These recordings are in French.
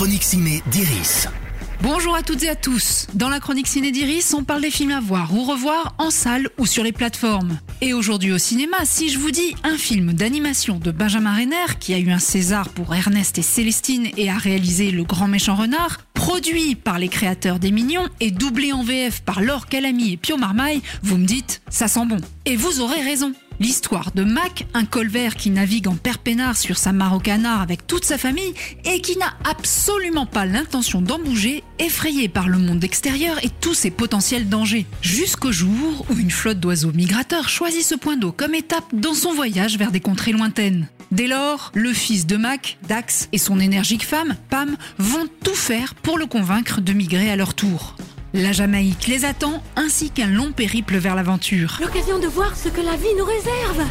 chronique ciné d'Iris. Bonjour à toutes et à tous. Dans la chronique Ciné d'Iris, on parle des films à voir ou revoir en salle ou sur les plateformes. Et aujourd'hui au cinéma, si je vous dis un film d'animation de Benjamin Renner qui a eu un César pour Ernest et Célestine et a réalisé Le Grand Méchant Renard, produit par les créateurs des Mignons et doublé en VF par Laure Calamy et Pio Marmaille, vous me dites, ça sent bon. Et vous aurez raison. L'histoire de Mac, un colvert qui navigue en perpénard sur sa mare avec toute sa famille et qui n'a absolument pas l'intention d'en bouger, effrayé par le monde extérieur et tous ses potentiels dangers. Jusqu'au jour où une flotte d'oiseaux migrateurs choisit ce point d'eau comme étape dans son voyage vers des contrées lointaines. Dès lors, le fils de Mac, Dax, et son énergique femme, Pam, vont tout faire pour le convaincre de migrer à leur tour. La Jamaïque les attend, ainsi qu'un long périple vers l'aventure. L'occasion de voir ce que la vie nous réserve.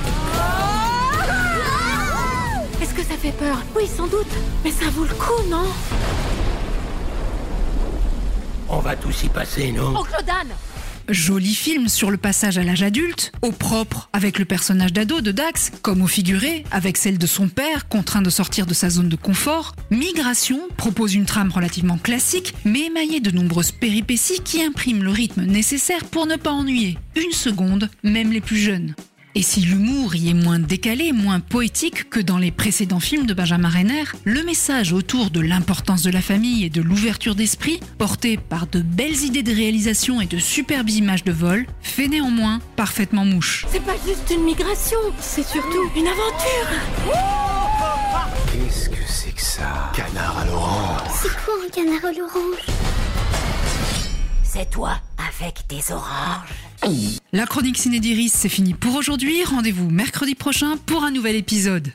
Est-ce que ça fait peur? Oui, sans doute. Mais ça vaut le coup, non? On va tous y passer, non? Oncle Dan Joli film sur le passage à l'âge adulte, au propre avec le personnage d'ado de Dax, comme au figuré avec celle de son père contraint de sortir de sa zone de confort. Migration propose une trame relativement classique, mais émaillée de nombreuses péripéties qui impriment le rythme nécessaire pour ne pas ennuyer une seconde, même les plus jeunes. Et si l'humour y est moins décalé, moins poétique que dans les précédents films de Benjamin Renner, le message autour de l'importance de la famille et de l'ouverture d'esprit, porté par de belles idées de réalisation et de superbes images de vol, fait néanmoins parfaitement mouche. C'est pas juste une migration, c'est surtout une aventure Qu'est-ce que c'est que ça? Canard à l'orange. C'est quoi un canard à l'orange? C'est toi avec des oranges. La chronique Ciné d'Iris, c'est fini pour aujourd'hui. Rendez-vous mercredi prochain pour un nouvel épisode.